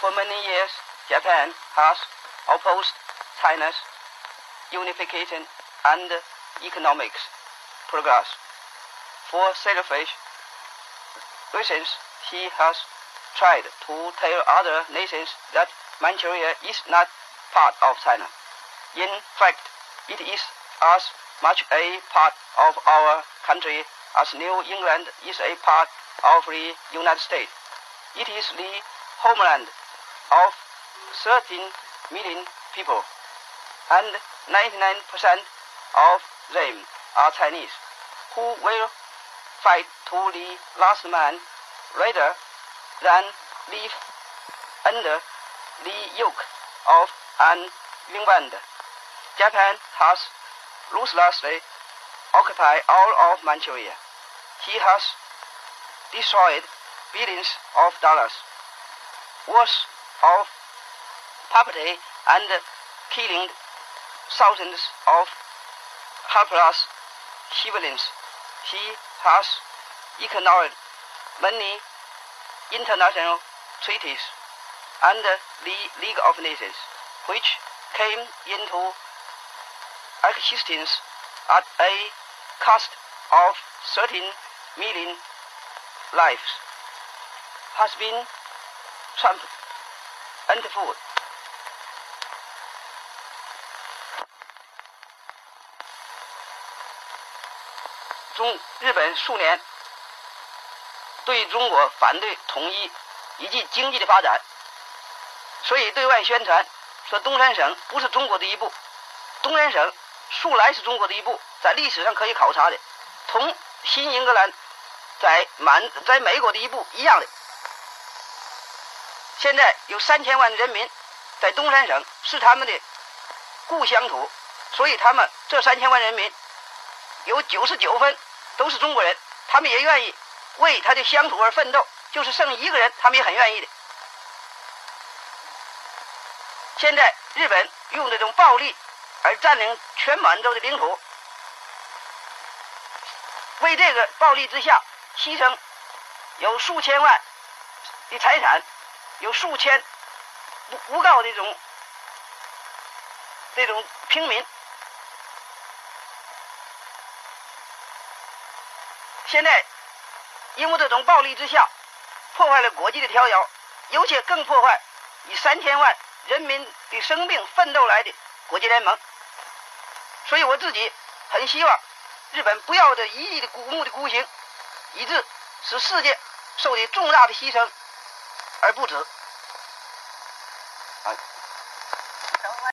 For many years, Japan has opposed China's unification and economic progress. For selfish reasons, he has tried to tell other nations that Manchuria is not part of China. In fact, it is as much a part of our country as New England is a part of the United States. It is the homeland of 13 million people, and 99% of them are Chinese, who will fight to the last man rather than live under the yoke of an invader. Japan has ruthlessly occupied all of Manchuria. He has destroyed billions of dollars worth of property and killing thousands of helpless civilians. He has ignored many international treaties and the League of Nations, which came into existence at a cost of 13 million lives, has been trampled underfoot. 中日本数年对中国反对统一以及经济的发展，所以对外宣传说东三省不是中国的一部，东三省素来是中国的一部，在历史上可以考察的，同新英格兰在满在美国的一部一样的。现在有三千万人民在东三省是他们的故乡土，所以他们这三千万人民有九十九分都是中国人，他们也愿意为他的乡土而奋斗，就是剩一个人，他们也很愿意的。现在日本用这种暴力而占领全满洲的领土，为这个暴力之下牺牲有数千万的财产。有数千无无告的这种这种平民，现在因为这种暴力之下，破坏了国际的条约，有些更破坏以三千万人民的生命奋斗来的国际联盟。所以我自己很希望日本不要这一意的古墓的孤行，以致使世界受的重大的牺牲。而不止哎